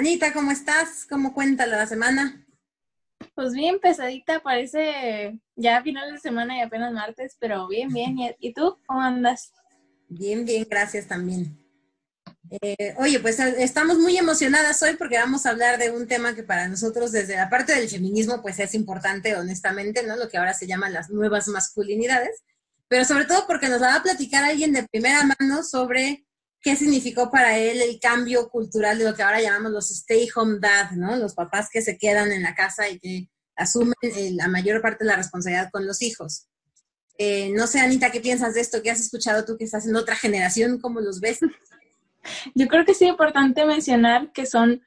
Anita, ¿cómo estás? ¿Cómo cuenta la semana? Pues bien pesadita, parece ya final de semana y apenas martes, pero bien, bien. ¿Y tú? ¿Cómo andas? Bien, bien, gracias también. Eh, oye, pues eh, estamos muy emocionadas hoy porque vamos a hablar de un tema que para nosotros desde la parte del feminismo pues es importante, honestamente, ¿no? Lo que ahora se llaman las nuevas masculinidades, pero sobre todo porque nos va a platicar alguien de primera mano sobre qué significó para él el cambio cultural de lo que ahora llamamos los stay home dad, ¿no? Los papás que se quedan en la casa y que asumen eh, la mayor parte de la responsabilidad con los hijos. Eh, no sé, Anita, ¿qué piensas de esto? ¿Qué has escuchado tú que estás en otra generación? ¿Cómo los ves? Yo creo que es importante mencionar que son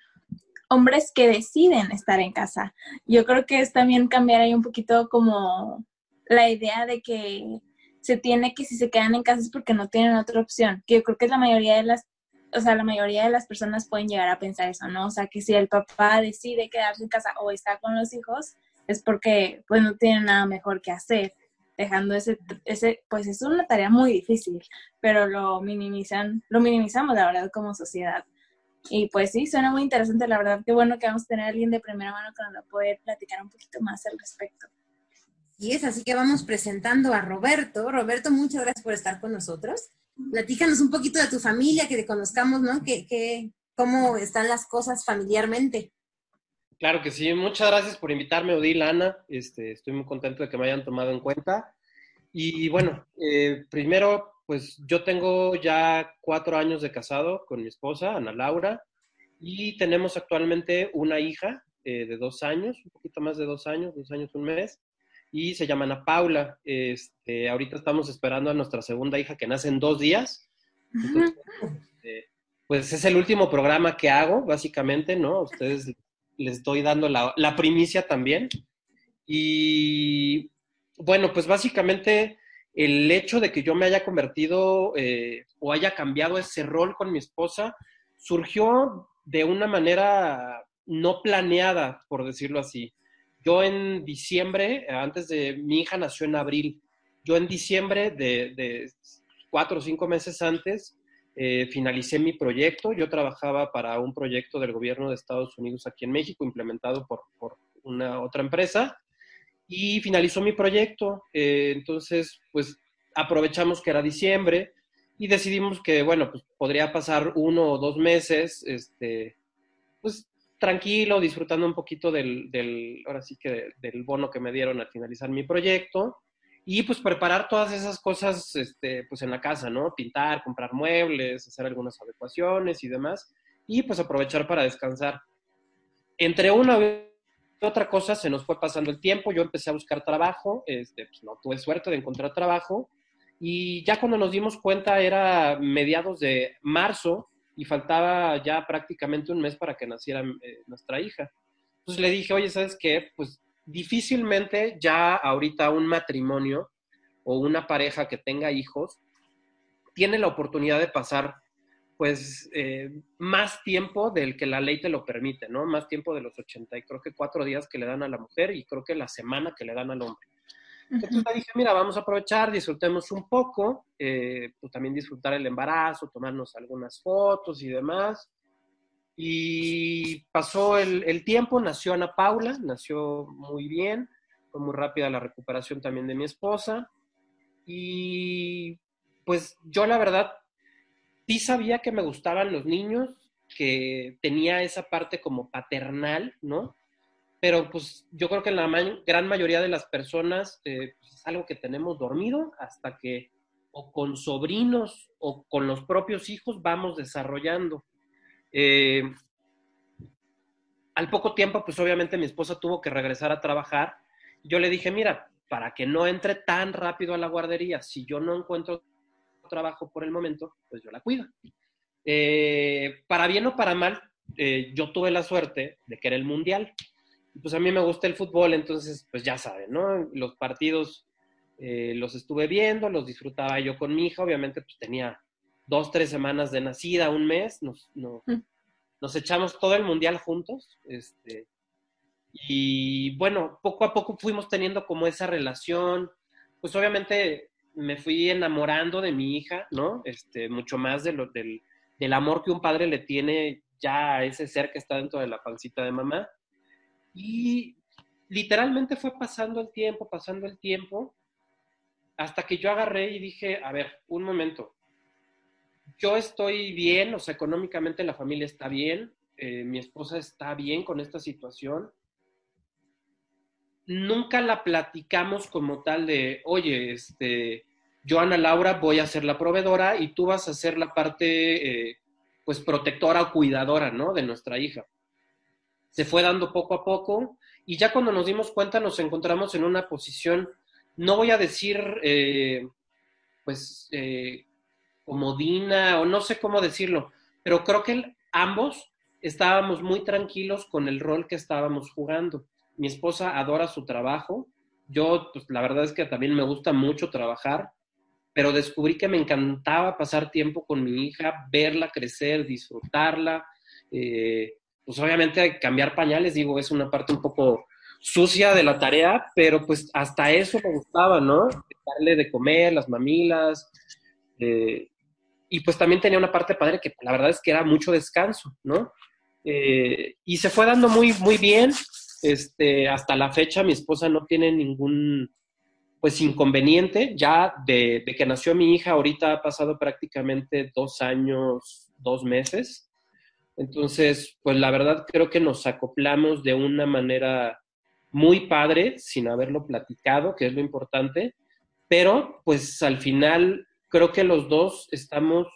hombres que deciden estar en casa. Yo creo que es también cambiar ahí un poquito como la idea de que se tiene que si se quedan en casa es porque no tienen otra opción. Que yo creo que la mayoría de las, o sea, la mayoría de las personas pueden llegar a pensar eso, ¿no? O sea, que si el papá decide quedarse en casa o está con los hijos, es porque pues no tiene nada mejor que hacer dejando ese, ese, pues es una tarea muy difícil, pero lo minimizan, lo minimizamos la verdad como sociedad. Y pues sí, suena muy interesante, la verdad, qué bueno que vamos a tener a alguien de primera mano que nos va a poder platicar un poquito más al respecto. Y es así que vamos presentando a Roberto. Roberto, muchas gracias por estar con nosotros. Platícanos un poquito de tu familia, que te conozcamos, ¿no? Que, que, ¿Cómo están las cosas familiarmente? Claro que sí, muchas gracias por invitarme, Odil, Ana. Este, estoy muy contento de que me hayan tomado en cuenta. Y bueno, eh, primero, pues yo tengo ya cuatro años de casado con mi esposa, Ana Laura, y tenemos actualmente una hija eh, de dos años, un poquito más de dos años, dos años, un mes, y se llama Ana Paula. Este, ahorita estamos esperando a nuestra segunda hija que nace en dos días. Este, pues es el último programa que hago, básicamente, ¿no? Ustedes les estoy dando la, primicia también. Y bueno, pues básicamente el hecho de que yo me haya convertido eh, o haya cambiado ese rol con mi esposa surgió de una manera no planeada, por decirlo así. Yo en diciembre, antes de mi hija nació en abril, yo en diciembre de, cuatro o cinco meses antes, eh, finalicé mi proyecto. Yo trabajaba para un proyecto del gobierno de Estados Unidos aquí en México, implementado por, una otra empresa, y finalizó mi proyecto. Eh, entonces, pues aprovechamos que era diciembre y decidimos que, bueno, pues podría pasar uno o dos meses, este, pues tranquilo, disfrutando un poquito del, ahora sí que del bono que me dieron al finalizar mi proyecto y pues preparar todas esas cosas este, pues en la casa, ¿no? Pintar, comprar muebles, hacer algunas adecuaciones y demás, y pues aprovechar para descansar. Entre una y otra cosa se nos fue pasando el tiempo, yo empecé a buscar trabajo, este, pues no tuve suerte de encontrar trabajo, y ya cuando nos dimos cuenta era mediados de marzo y faltaba ya prácticamente un mes para que naciera eh, nuestra hija. Entonces le dije, oye, ¿sabes qué? Pues difícilmente ya ahorita un matrimonio o una pareja que tenga hijos tiene la oportunidad de pasar pues eh, más tiempo del que la ley te lo permite, ¿no? Más tiempo de los 80 y creo que cuatro días que le dan a la mujer y creo que la semana que le dan al hombre. Entonces dije, mira, vamos a aprovechar, disfrutemos un poco, eh, pues también disfrutar el embarazo, tomarnos algunas fotos y demás. Y pasó el, tiempo, nació Ana Paula, nació muy bien, fue muy rápida la recuperación también de mi esposa. Y pues yo la verdad sí sabía que me gustaban los niños, que tenía esa parte como paternal, ¿no? Pero pues yo creo que la gran mayoría de las personas eh, pues, es algo que tenemos dormido hasta que o con sobrinos o con los propios hijos vamos desarrollando. Eh, al poco tiempo, pues obviamente mi esposa tuvo que regresar a trabajar yo le dije, mira, para que no entre tan rápido a la guardería, si yo no encuentro trabajo por el momento, pues yo la cuido. Eh, para bien o para mal, yo tuve la suerte de que era el mundial. Pues a mí me gusta el fútbol, entonces, pues ya saben, ¿no? Los partidos eh, los estuve viendo, los disfrutaba yo con mi hija, obviamente, pues tenía dos, tres semanas de nacida, un mes, nos, mm. nos echamos todo el mundial juntos, este, y bueno, poco a poco fuimos teniendo como esa relación, pues obviamente me fui enamorando de mi hija, ¿no? Este, mucho más de lo, del, del amor que un padre le tiene ya a ese ser que está dentro de la pancita de mamá. Y literalmente fue pasando el tiempo, pasando el tiempo, hasta que yo agarré y dije, a ver, un momento, yo estoy bien, o sea, económicamente la familia está bien, eh, mi esposa está bien con esta situación. Nunca la platicamos como tal de, oye, este, yo, Ana Laura, voy a ser la proveedora y tú vas a ser la parte, eh, pues, protectora o cuidadora, ¿no? De nuestra hija. Se fue dando poco a poco y ya cuando nos dimos cuenta nos encontramos en una posición, no voy a decir, eh, pues, eh, comodina o no sé cómo decirlo, pero creo que ambos estábamos muy tranquilos con el rol que estábamos jugando. Mi esposa adora su trabajo, yo, pues la verdad es que también me gusta mucho trabajar, pero descubrí que me encantaba pasar tiempo con mi hija, verla crecer, disfrutarla. Eh, pues obviamente cambiar pañales, digo, es una parte un poco sucia de la tarea, pero pues hasta eso me gustaba, ¿no? Darle de comer, las mamilas. Eh, y pues también tenía una parte padre que la verdad es que era mucho descanso, ¿no? Eh, y se fue dando muy, muy bien. Este, hasta la fecha mi esposa no tiene ningún pues inconveniente. Ya de, que nació mi hija, ahorita ha pasado prácticamente dos años, dos meses. Entonces, pues la verdad creo que nos acoplamos de una manera muy padre, sin haberlo platicado, que es lo importante, pero pues al final creo que los dos estamos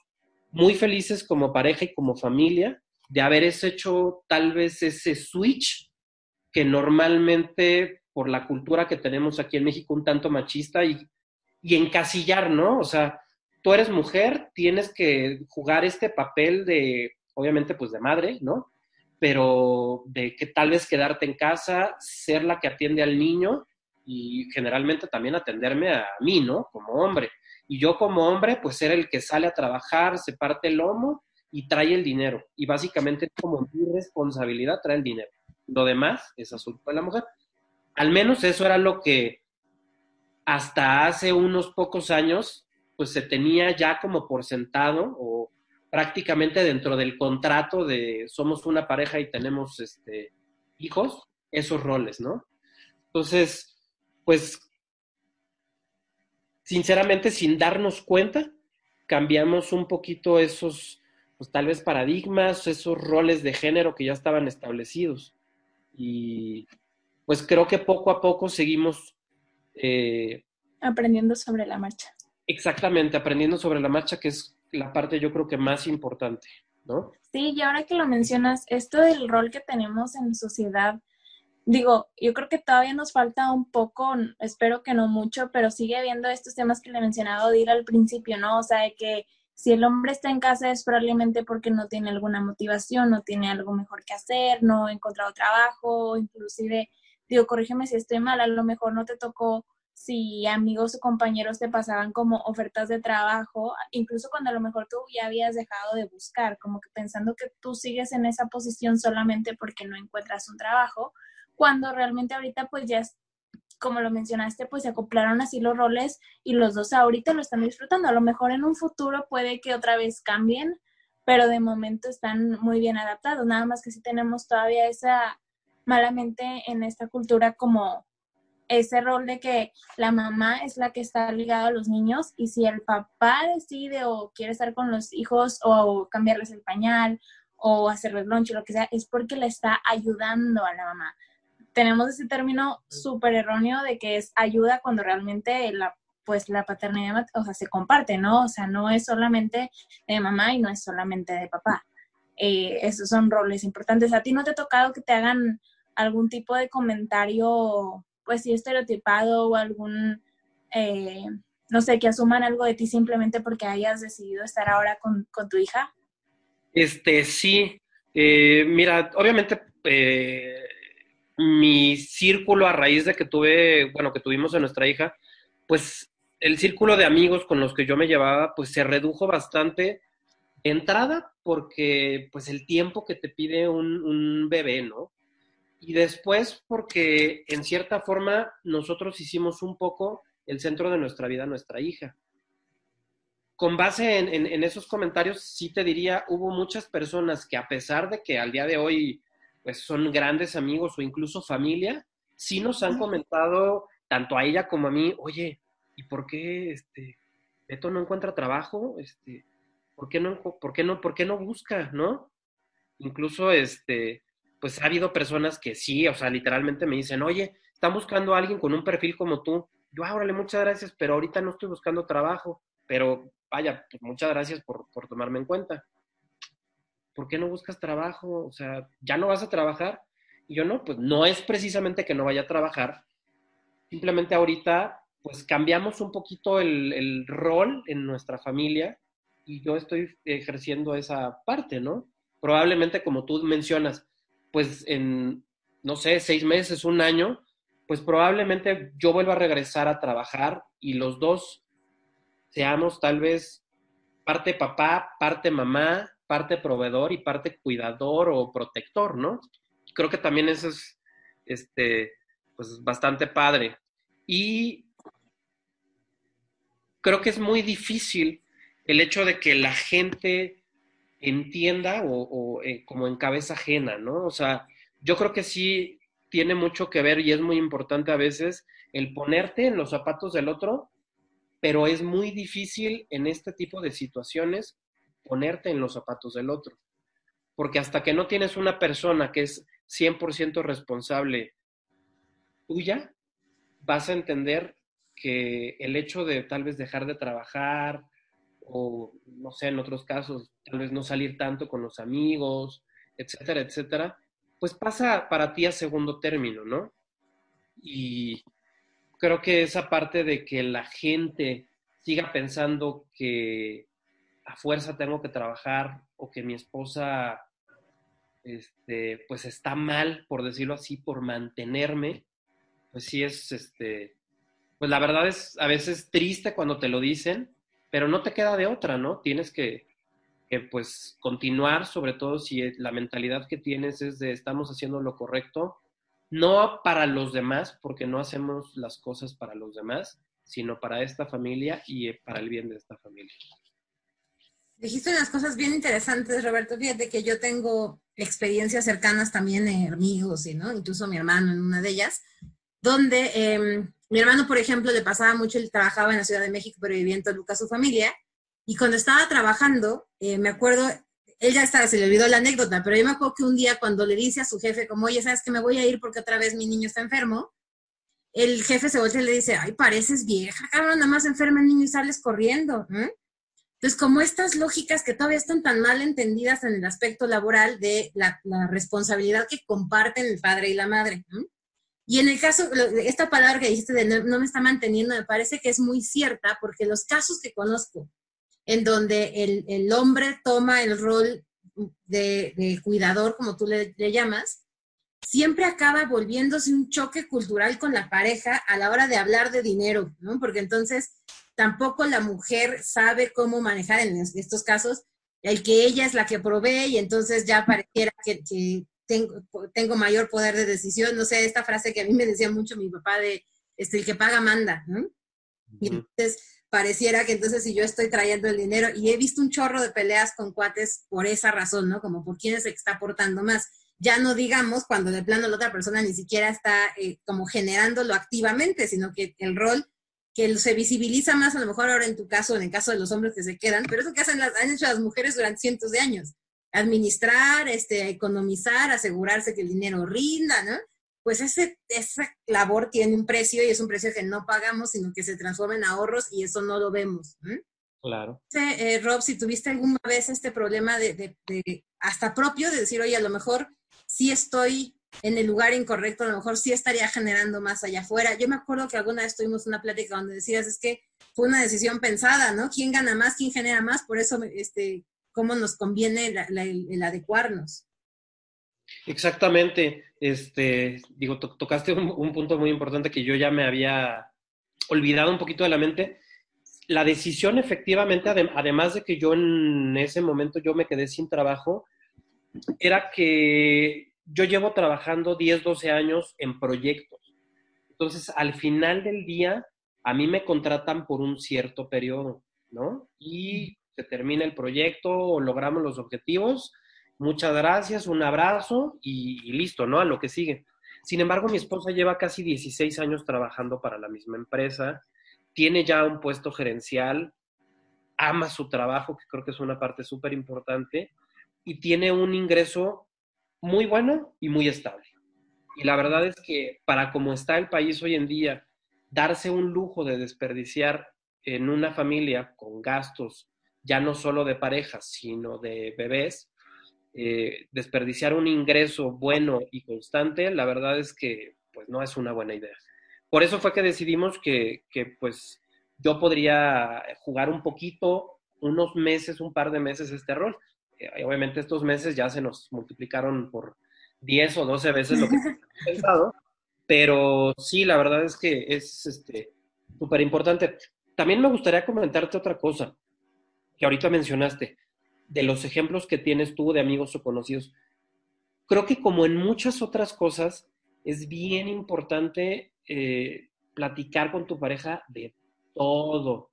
muy felices como pareja y como familia de haber hecho tal vez ese switch que normalmente por la cultura que tenemos aquí en México un tanto machista y, y encasillar, ¿no? O sea, tú eres mujer, tienes que jugar este papel de, obviamente, pues de madre, ¿no? Pero de que tal vez quedarte en casa, ser la que atiende al niño y generalmente también atenderme a mí, ¿no? Como hombre. Y yo como hombre, pues ser el que sale a trabajar, se parte el lomo y trae el dinero. Y básicamente como mi responsabilidad trae el dinero. Lo demás es asunto de la mujer. Al menos eso era lo que hasta hace unos pocos años, pues se tenía ya como por sentado o prácticamente dentro del contrato de somos una pareja y tenemos este, hijos, esos roles, ¿no? Entonces, pues, sinceramente, sin darnos cuenta, cambiamos un poquito esos, pues tal vez paradigmas, esos roles de género que ya estaban establecidos. Y pues creo que poco a poco seguimos... Eh, aprendiendo sobre la marcha. Exactamente, aprendiendo sobre la marcha, que es la parte yo creo que más importante, ¿no? Sí, y ahora que lo mencionas, esto del rol que tenemos en sociedad, digo, yo creo que todavía nos falta un poco, espero que no mucho, pero sigue habiendo estos temas que le mencionaba Odir al principio, ¿no? O sea, de que si el hombre está en casa es probablemente porque no tiene alguna motivación, no tiene algo mejor que hacer, no ha encontrado trabajo, inclusive digo, corrígeme si estoy mal, a lo mejor no te tocó si amigos o compañeros te pasaban como ofertas de trabajo, incluso cuando a lo mejor tú ya habías dejado de buscar, como que pensando que tú sigues en esa posición solamente porque no encuentras un trabajo, cuando realmente ahorita pues ya como lo mencionaste, pues se acoplaron así los roles y los dos ahorita lo están disfrutando. A lo mejor en un futuro puede que otra vez cambien, pero de momento están muy bien adaptados. Nada más que si tenemos todavía esa malamente en esta cultura como ese rol de que la mamá es la que está ligada a los niños y si el papá decide o quiere estar con los hijos o cambiarles el pañal o hacerles lunch o lo que sea, es porque le está ayudando a la mamá. Tenemos ese término súper erróneo de que es ayuda cuando realmente la, pues la paternidad, o sea, se comparte, ¿no? O sea, no es solamente de mamá y no es solamente de papá. Eh, esos son roles importantes. ¿A ti no te ha tocado que te hagan algún tipo de comentario pues sí, estereotipado o algún, eh, no sé, que asuman algo de ti simplemente porque hayas decidido estar ahora con, tu hija? Este, sí. Eh, mira, obviamente eh, mi círculo a raíz de que tuve, bueno, que tuvimos a nuestra hija, pues el círculo de amigos con los que yo me llevaba, pues se redujo bastante entrada porque pues el tiempo que te pide un, un, bebé, ¿no? Y después porque en cierta forma nosotros hicimos un poco el centro de nuestra vida, nuestra hija. Con base en, en, esos comentarios, sí te diría, hubo muchas personas que a pesar de que al día de hoy pues son grandes amigos o incluso familia, sí nos han comentado, tanto a ella como a mí, oye, ¿y por qué este, Beto no encuentra trabajo? Este, ¿por qué no, por qué no, por qué no busca, no? Incluso, este, pues ha habido personas que sí, o sea, literalmente me dicen, oye, están buscando a alguien con un perfil como tú. Yo, ah, órale, muchas gracias, pero ahorita no estoy buscando trabajo, pero vaya, pues muchas gracias por, por tomarme en cuenta. ¿Por qué no buscas trabajo? O sea, ¿ya no vas a trabajar? Y yo no, pues no es precisamente que no vaya a trabajar, simplemente ahorita pues cambiamos un poquito el, rol en nuestra familia y yo estoy ejerciendo esa parte, ¿no? Probablemente como tú mencionas, pues en, no sé, seis meses, un año, pues probablemente yo vuelva a regresar a trabajar y los dos seamos tal vez parte papá, parte mamá, parte proveedor y parte cuidador o protector, ¿no? Creo que también eso es, este, pues bastante padre. Y creo que es muy difícil el hecho de que la gente entienda o, eh, como en cabeza ajena, ¿no? O sea, yo creo que sí tiene mucho que ver y es muy importante a veces el ponerte en los zapatos del otro, pero es muy difícil en este tipo de situaciones ponerte en los zapatos del otro. Porque hasta que no tienes una persona que es 100% responsable tuya, vas a entender que el hecho de tal vez dejar de trabajar o, no sé, en otros casos, tal vez no salir tanto con los amigos, etcétera, etcétera, pues pasa para ti a segundo término, ¿no? Y creo que esa parte de que la gente siga pensando que a fuerza tengo que trabajar o que mi esposa este, pues está mal, por decirlo así, por mantenerme, pues sí es este, pues la verdad es a veces triste cuando te lo dicen, pero no te queda de otra, ¿no? Tienes que, pues continuar, sobre todo si la mentalidad que tienes es de estamos haciendo lo correcto, no para los demás, porque no hacemos las cosas para los demás, sino para esta familia y para el bien de esta familia. Dijiste unas cosas bien interesantes, Roberto. Fíjate que yo tengo experiencias cercanas también, en amigos, y, ¿no? incluso mi hermano en una de ellas, donde em, mi hermano, por ejemplo, le pasaba mucho, él trabajaba en la Ciudad de México, pero vivía en Toluca su familia, y cuando estaba trabajando, eh, me acuerdo, él ya estaba, se le olvidó la anécdota, pero yo me acuerdo que un día cuando le dice a su jefe, como, oye, ¿sabes que me voy a ir porque otra vez mi niño está enfermo? El jefe se voltea y le dice, ay, pareces vieja, cabrón, nada más enferma el niño y sales corriendo. Entonces, como estas lógicas que todavía están tan mal entendidas en el aspecto laboral de la, responsabilidad que comparten el padre y la madre. Y en el caso, esta palabra que dijiste de no, me está manteniendo, me parece que es muy cierta, porque los casos que conozco, en donde el, hombre toma el rol de, cuidador, como tú le, llamas, siempre acaba volviéndose un choque cultural con la pareja a la hora de hablar de dinero, ¿no? Porque entonces tampoco la mujer sabe cómo manejar en estos casos el que ella es la que provee y entonces ya pareciera que, tengo, tengo mayor poder de decisión. No sé, esta frase que a mí me decía mucho mi papá de, este, el que paga manda, ¿no? Y entonces pareciera que entonces si yo estoy trayendo el dinero y he visto un chorro de peleas con cuates por esa razón, ¿no? Como por quién es el que está aportando más. Ya no digamos cuando de plano la otra persona ni siquiera está eh, como generándolo activamente, sino que el rol que se visibiliza más a lo mejor ahora en tu caso, en el caso de los hombres que se quedan, pero eso que hacen las, han hecho las mujeres durante cientos de años administrar, este, economizar, asegurarse que el dinero rinda, ¿no? Pues ese, esa labor tiene un precio y es un precio que no pagamos, sino que se transforma en ahorros y eso no lo vemos. Claro. Eh, Rob, si tuviste alguna vez este problema de, hasta propio de decir, oye, a lo mejor sí estoy en el lugar incorrecto, a lo mejor sí estaría generando más allá afuera. Yo me acuerdo que alguna vez tuvimos una plática donde decías, es que fue una decisión pensada, ¿no? ¿Quién gana más? ¿Quién genera más? Por eso, este, ¿cómo nos conviene el, adecuarnos? Exactamente. Este, digo, tocaste un, punto muy importante que yo ya me había olvidado un poquito de la mente. La decisión efectivamente, además de que yo en ese momento yo me quedé sin trabajo, era que yo llevo trabajando 10, 12 años en proyectos. Entonces, al final del día, a mí me contratan por un cierto periodo, ¿no? Y se termina el proyecto o logramos los objetivos. Muchas gracias, un abrazo y, listo, ¿no? A lo que sigue. Sin embargo, mi esposa lleva casi 16 años trabajando para la misma empresa, tiene ya un puesto gerencial, ama su trabajo, que creo que es una parte súper importante, y tiene un ingreso muy bueno y muy estable. Y la verdad es que para como está el país hoy en día, darse un lujo de desperdiciar en una familia con gastos ya no solo de parejas, sino de bebés, eh, desperdiciar un ingreso bueno y constante, la verdad es que pues no es una buena idea. Por eso fue que decidimos que, que pues yo podría jugar un poquito, unos meses, un par de meses este rol. Eh, obviamente estos meses ya se nos multiplicaron por 10 o 12 veces lo que pensado, pero sí, la verdad es que es súper este, importante. También me gustaría comentarte otra cosa que ahorita mencionaste, de los ejemplos que tienes tú de amigos o conocidos. Creo que como en muchas otras cosas, es bien importante eh, platicar con tu pareja de todo,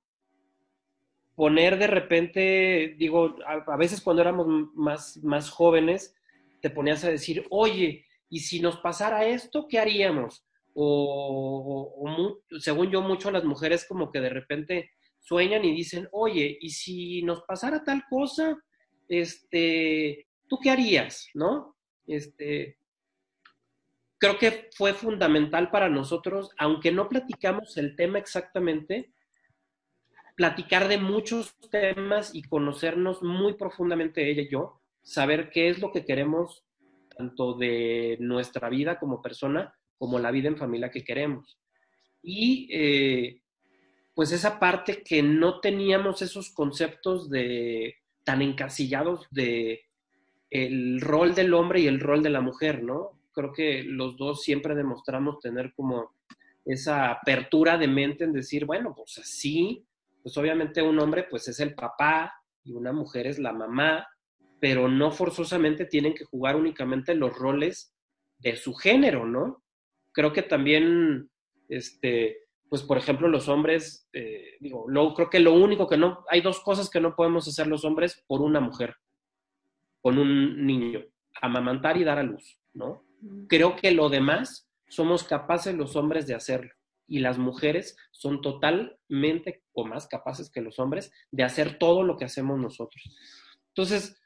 poner de repente, digo, a, veces cuando éramos más, más jóvenes, te ponías a decir, oye, ¿y si nos pasara esto, qué haríamos? O, según yo, mucho las mujeres como que de repente sueñan y dicen, oye, ¿y si nos pasara tal cosa, este, ¿tú qué harías? ¿No? Este, creo que fue fundamental para nosotros, aunque no platicamos el tema exactamente, platicar de muchos temas y conocernos muy profundamente ella y yo, saber qué es lo que queremos tanto de nuestra vida como persona, como la vida en familia que queremos. Y eh, pues esa parte que no teníamos esos conceptos de tan encasillados de el rol del hombre y el rol de la mujer, ¿no? Creo que los dos siempre demostramos tener como esa apertura de mente en decir, bueno, pues así pues obviamente un hombre pues es el papá y una mujer es la mamá, pero no forzosamente tienen que jugar únicamente los roles de su género, ¿no? Creo que también, este, pues por ejemplo los hombres, eh, digo, lo, creo que lo único que no, hay dos cosas que no podemos hacer los hombres por una mujer, con un niño, amamantar y dar a luz, ¿no? Creo que lo demás somos capaces los hombres de hacerlo y las mujeres son totalmente o más capaces que los hombres de hacer todo lo que hacemos nosotros. Entonces,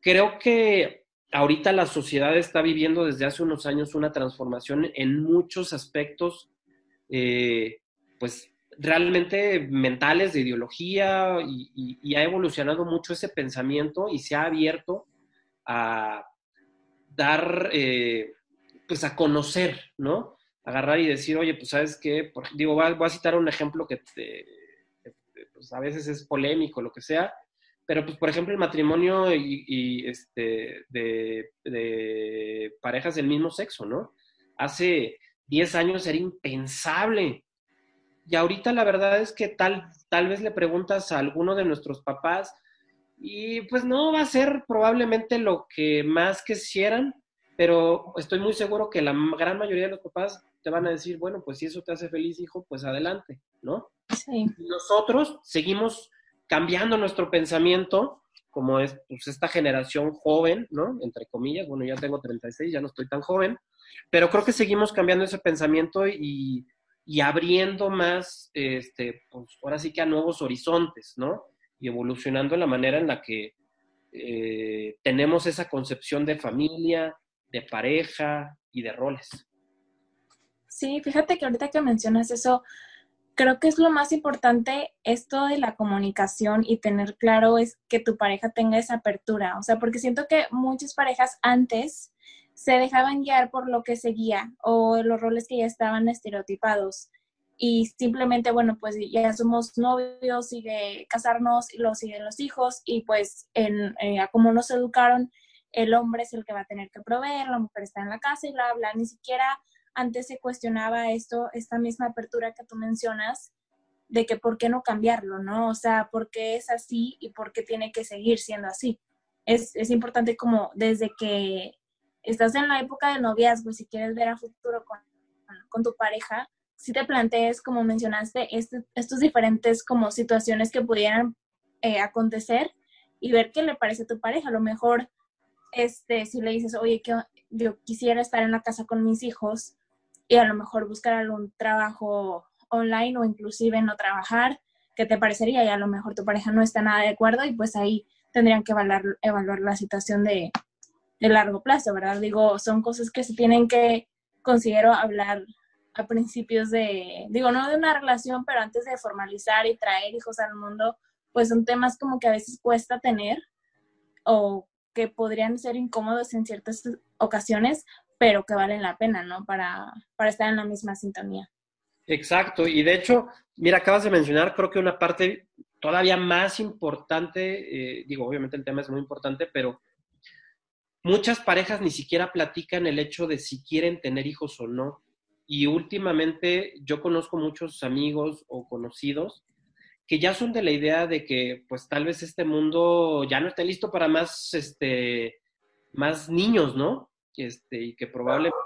creo que ahorita la sociedad está viviendo desde hace unos años una transformación en muchos aspectos, eh, pues realmente mentales de ideología y, ha evolucionado mucho ese pensamiento y se ha abierto a dar, eh, pues a conocer, ¿no? agarrar y decir, oye, pues sabes qué, digo, voy a, citar un ejemplo que pues, a veces es polémico, lo que sea, pero pues por ejemplo el matrimonio y, este, de, parejas del mismo sexo, ¿no? Hace 10 años era impensable. Y ahorita la verdad es que tal, tal vez le preguntas a alguno de nuestros papás y pues no va a ser probablemente lo que más quisieran, pero estoy muy seguro que la gran mayoría de los papás te van a decir, bueno, pues si eso te hace feliz, hijo, pues adelante, ¿no? Sí. nosotros seguimos cambiando nuestro pensamiento, como es pues, esta generación joven, ¿no? Entre comillas, bueno, ya tengo 36, ya no estoy tan joven, pero creo que seguimos cambiando ese pensamiento y, y abriendo más, este, pues ahora sí que a nuevos horizontes, ¿no? Y evolucionando la manera en la que eh, tenemos esa concepción de familia, de pareja y de roles. Sí, fíjate que ahorita que mencionas eso, creo que es lo más importante esto de la comunicación y tener claro es que tu pareja tenga esa apertura, o sea, porque siento que muchas parejas antes se dejaban guiar por lo que seguía o los roles que ya estaban estereotipados. Y simplemente, bueno, pues ya somos novios, sigue casarnos, y lo siguen los hijos y pues en, eh, como nos educaron, el hombre es el que va a tener que proveer, la mujer está en la casa y bla, bla, ni siquiera antes se cuestionaba esto, esta misma apertura que tú mencionas, de que por qué no cambiarlo, ¿no? O sea, por qué es así y por qué tiene que seguir siendo así. Es, es importante como desde que estás en la época del noviazgo y si quieres ver a futuro con, con tu pareja, si te plantees, como mencionaste, este, estos diferentes como situaciones que pudieran eh, acontecer y ver qué le parece a tu pareja. A lo mejor, este, si le dices, oye, que yo quisiera estar en la casa con mis hijos y a lo mejor buscar algún trabajo online o inclusive no trabajar, ¿qué te parecería? Y a lo mejor tu pareja no está nada de acuerdo y pues ahí tendrían que evaluar, evaluar la situación de, de largo plazo, ¿verdad? Digo, son cosas que se tienen que, considero, hablar a principios de, digo, no de una relación, pero antes de formalizar y traer hijos al mundo, pues son temas como que a veces cuesta tener o que podrían ser incómodos en ciertas ocasiones, pero que valen la pena, ¿no? Para, para estar en la misma sintonía. Exacto, y de hecho, mira, acabas de mencionar, creo que una parte todavía más importante, eh, digo, obviamente el tema es muy importante, pero muchas parejas ni siquiera platican el hecho de si quieren tener hijos o no. Y últimamente yo conozco muchos amigos o conocidos que ya son de la idea de que pues tal vez este mundo ya no está listo para más, este, más niños, ¿no? Este, y que probablemente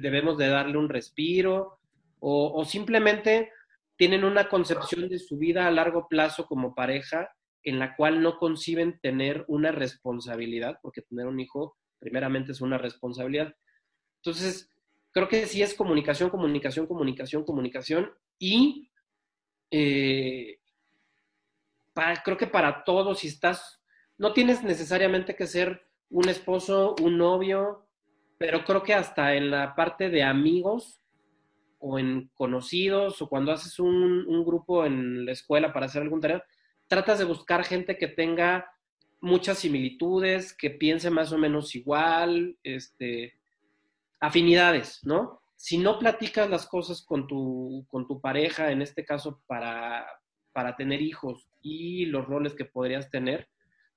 debemos, de darle un respiro o, o simplemente tienen una concepción de su vida a largo plazo como pareja en la cual no conciben tener una responsabilidad, porque tener un hijo primeramente es una responsabilidad. Entonces, creo que sí es comunicación, comunicación, comunicación, comunicación y eh, creo que para todos, si estás, no tienes necesariamente que ser un esposo, un novio, pero creo que hasta en la parte de amigos o en conocidos o cuando haces un, grupo en la escuela para hacer algún tarea, tratas de buscar gente que tenga muchas similitudes, que piense más o menos igual, este, afinidades, ¿no? Si no platicas las cosas con tu, con tu pareja, en este caso para, para tener hijos y los roles que podrías tener,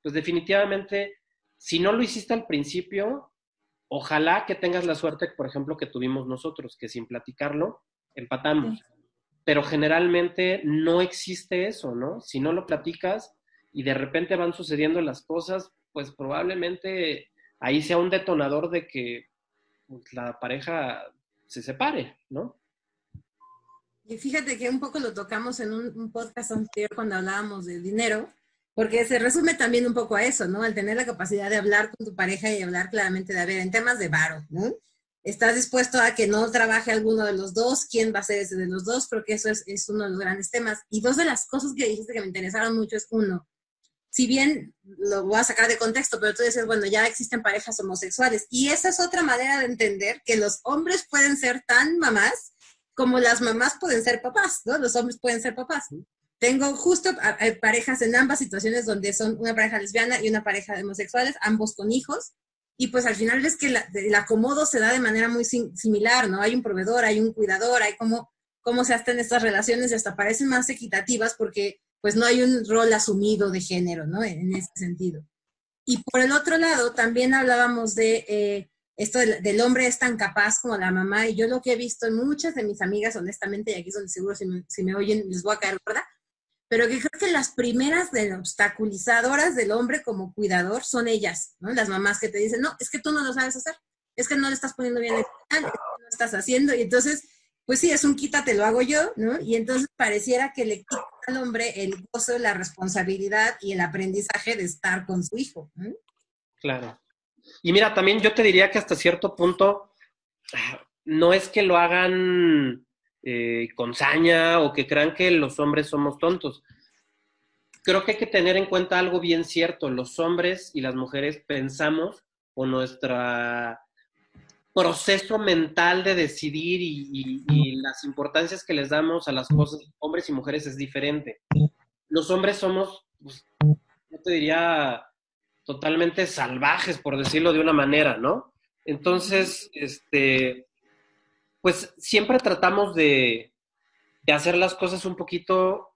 pues definitivamente, si no lo hiciste al principio, ojalá que tengas la suerte, por ejemplo, que tuvimos nosotros, que sin platicarlo, empatamos. Pero generalmente no existe eso, ¿no? Si no lo platicas y de repente van sucediendo las cosas, pues probablemente ahí sea un detonador de que pues, la pareja se separe, ¿no? Y fíjate que un poco lo tocamos en un, podcast anterior cuando hablábamos de dinero, porque se resume también un poco a eso, ¿no? Al tener la capacidad de hablar con tu pareja y hablar claramente de, a ver, en temas de varo, ¿no? ¿Estás dispuesto a que no trabaje alguno de los dos? ¿Quién va a ser ese de los dos? Creo que eso es, es uno de los grandes temas. Y dos de las cosas que dijiste que me interesaron mucho es, uno, si bien lo voy a sacar de contexto, pero tú dices, bueno, ya existen parejas homosexuales. Y esa es otra manera de entender que los hombres pueden ser tan mamás como las mamás pueden ser papás, ¿no? Los hombres pueden ser papás. Tengo justo parejas en ambas situaciones donde son una pareja lesbiana y una pareja de homosexuales, ambos con hijos. Y pues al final ves que el acomodo se da de manera muy similar, ¿no? Hay un proveedor, hay un cuidador, hay como cómo se hacen estas relaciones y hasta parecen más equitativas porque pues no hay un rol asumido de género, ¿no? En, ese sentido. Y por el otro lado, también hablábamos de eh, esto del, hombre es tan capaz como la mamá, y yo lo que he visto en muchas de mis amigas, honestamente, y aquí es donde seguro si me, si me oyen les voy a caer gorda, pero que creo que las primeras obstaculizadoras del hombre como cuidador son ellas, ¿no? Las mamás que te dicen, no, es que tú no lo sabes hacer, es que no le estás poniendo bien el plan, es que no lo estás haciendo, y entonces pues sí, es un quítate, lo hago yo, ¿no? Y entonces pareciera que le quita al hombre el gozo, la responsabilidad y el aprendizaje de estar con su hijo. Claro. Y mira, también yo te diría que hasta cierto punto no es que lo hagan eh, con saña o que crean que los hombres somos tontos. Creo que hay que tener en cuenta algo bien cierto. Los hombres y las mujeres pensamos o nuestra proceso mental de decidir y, las importancias que les damos a las cosas, hombres y mujeres, es diferente. Los hombres somos, pues, yo te diría, totalmente salvajes, por decirlo de una manera, ¿no? Entonces, este, pues siempre tratamos de, de hacer las cosas un poquito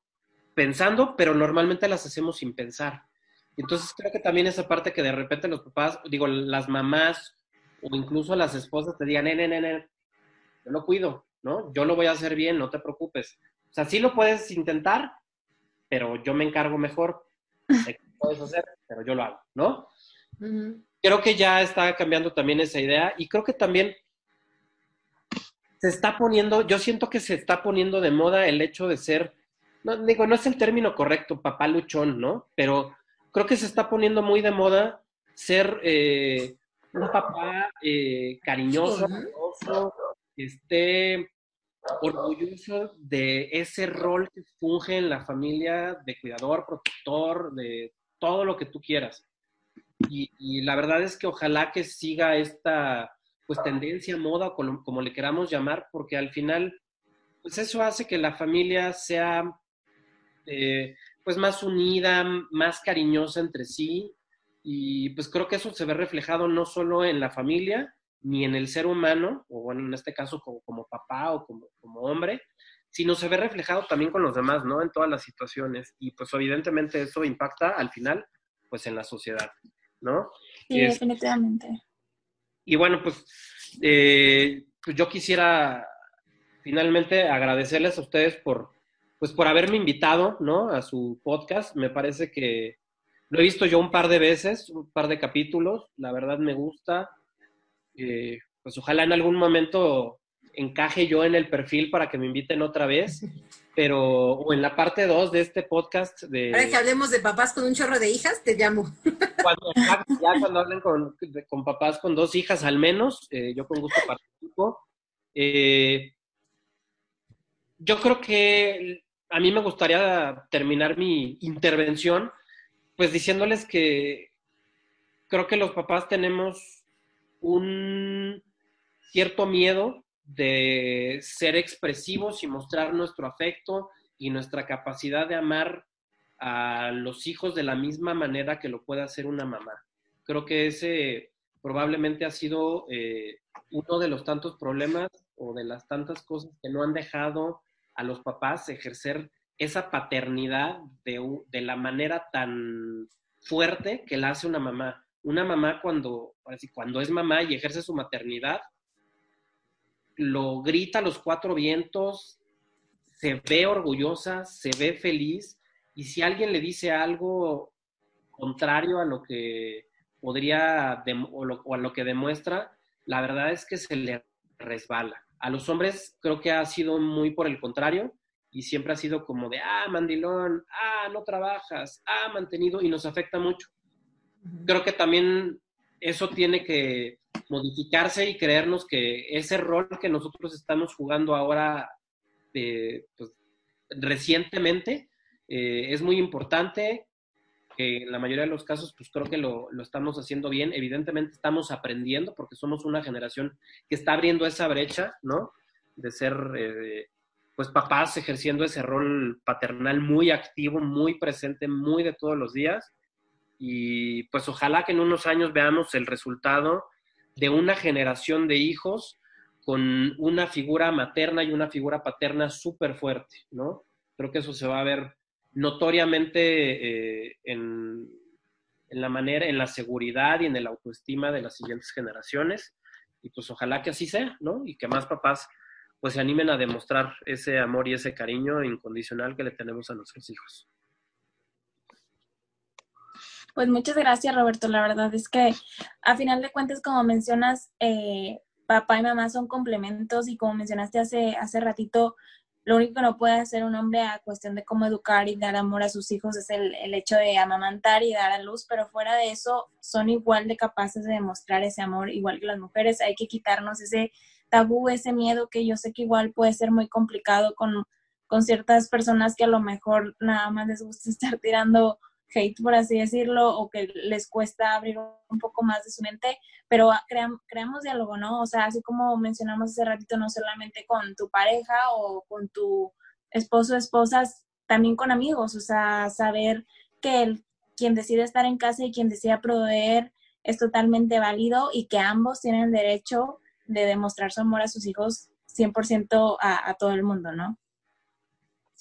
pensando, pero normalmente las hacemos sin pensar. Entonces creo que también esa parte que de repente los papás, digo, las mamás o incluso las esposas te digan, nene, nene, yo lo cuido, ¿no? Yo lo voy a hacer bien, no te preocupes. O sea, sí lo puedes intentar, pero yo me encargo mejor de que puedes hacer, pero yo lo hago, ¿no? Creo que ya está cambiando también esa idea y creo que también se está poniendo, yo siento que se está poniendo de moda el hecho de ser, no digo, no es el término correcto, papá luchón, ¿no? Pero creo que se está poniendo muy de moda ser eh, un papá eh, cariñoso, amoroso, esté orgulloso de ese rol que funge en la familia de cuidador, protector, de todo lo que tú quieras. Y, la verdad es que ojalá que siga esta pues tendencia, moda, como, como le queramos llamar, porque al final, pues eso hace que la familia sea eh, pues más unida, más cariñosa entre sí. Y pues creo que eso se ve reflejado no solo en la familia, ni en el ser humano, o bueno, en este caso como, papá o como, como, hombre, sino se ve reflejado también con los demás, ¿no? En todas las situaciones. Y pues evidentemente eso impacta al final, pues en la sociedad, ¿no? Sí, definitivamente. Y bueno, pues, eh, pues yo quisiera finalmente agradecerles a ustedes por, pues por haberme invitado, ¿no? A su podcast. Me parece que lo he visto yo un par de veces, un par de capítulos. La verdad me gusta. Eh, pues ojalá en algún momento encaje yo en el perfil para que me inviten otra vez. Pero, o en la parte 2 de este podcast de... Ahora que hablemos de papás con un chorro de hijas, te llamo. Cuando, ya cuando hablen con, con papás con dos hijas al menos, eh, yo con gusto participo. Eh, yo creo que a mí me gustaría terminar mi intervención pues diciéndoles que creo que los papás tenemos un cierto miedo de ser expresivos y mostrar nuestro afecto y nuestra capacidad de amar a los hijos de la misma manera que lo puede hacer una mamá. Creo que ese probablemente ha sido eh, uno de los tantos problemas o de las tantas cosas que no han dejado a los papás ejercer esa paternidad de, la manera tan fuerte que la hace una mamá. Una mamá cuando, cuando es mamá y ejerce su maternidad, lo grita a los cuatro vientos, se ve orgullosa, se ve feliz, y si alguien le dice algo contrario a lo que podría o a lo que demuestra, la verdad es que se le resbala. A los hombres creo que ha sido muy por el contrario y siempre ha sido como de, ah, mandilón, ah, no trabajas, ah, mantenido y nos afecta mucho. Creo que también eso tiene que modificarse y creernos que ese rol que nosotros estamos jugando ahora eh, pues, recientemente eh, es muy importante, que en la mayoría de los casos pues creo que lo, lo, estamos haciendo bien. Evidentemente estamos aprendiendo porque somos una generación que está abriendo esa brecha, ¿no? De ser eh, pues papás ejerciendo ese rol paternal muy activo, muy presente, muy de todos los días. Y pues ojalá que en unos años veamos el resultado de una generación de hijos con una figura materna y una figura paterna súper fuerte, ¿no? Creo que eso se va a ver notoriamente eh, en, en la manera, en la seguridad y en el autoestima de las siguientes generaciones. Y pues ojalá que así sea, ¿no? Y que más papás pues se animen a demostrar ese amor y ese cariño incondicional que le tenemos a nuestros hijos. Pues muchas gracias, Roberto. La verdad es que a final de cuentas, como mencionas, eh, papá y mamá son complementos y como mencionaste hace, hace ratito, lo único que no puede hacer un hombre a cuestión de cómo educar y dar amor a sus hijos es el, el, hecho de amamantar y dar a luz, pero fuera de eso son igual de capaces de demostrar ese amor, igual que las mujeres. Hay que quitarnos ese tabú, ese miedo que yo sé que igual puede ser muy complicado con, con ciertas personas que a lo mejor nada más les gusta estar tirando hate, por así decirlo, o que les cuesta abrir un poco más de su mente, pero creamos diálogo, ¿no? O sea, así como mencionamos hace ratito, no solamente con tu pareja o con tu esposo o esposas, también con amigos, o sea, saber que el, quien decide estar en casa y quien decide proveer es totalmente válido y que ambos tienen derecho de demostrar su amor a sus hijos 100% a, a todo el mundo, ¿no?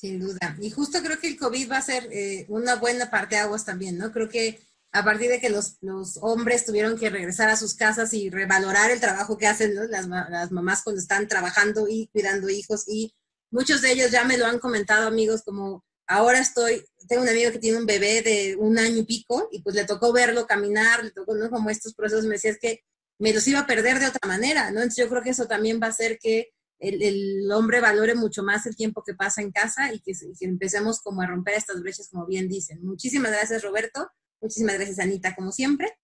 Sin duda. Y justo creo que el COVID va a ser eh, una buena parte de aguas también, ¿no? Creo que a partir de que los, los, hombres tuvieron que regresar a sus casas y revalorar el trabajo que hacen las, las, mamás cuando están trabajando y cuidando hijos. Y muchos de ellos ya me lo han comentado, amigos, como ahora estoy, tengo un amigo que tiene un bebé de un año y pico y pues le tocó verlo caminar, le tocó, ¿no? Como estos procesos, me decía, es que me los iba a perder de otra manera, ¿no? Entonces yo creo que eso también va a hacer que el, el hombre valore mucho más el tiempo que pasa en casa y que, y que empecemos como a romper estas brechas, como bien dicen. Muchísimas gracias, Roberto. Muchísimas gracias, Anita, como siempre.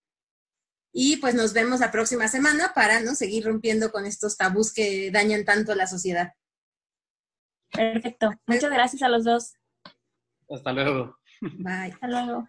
Y pues nos vemos la próxima semana para ¿no? seguir rompiendo con estos tabús que dañan tanto a la sociedad. Perfecto. Muchas gracias a los dos. Hasta luego. Bye. Hasta luego.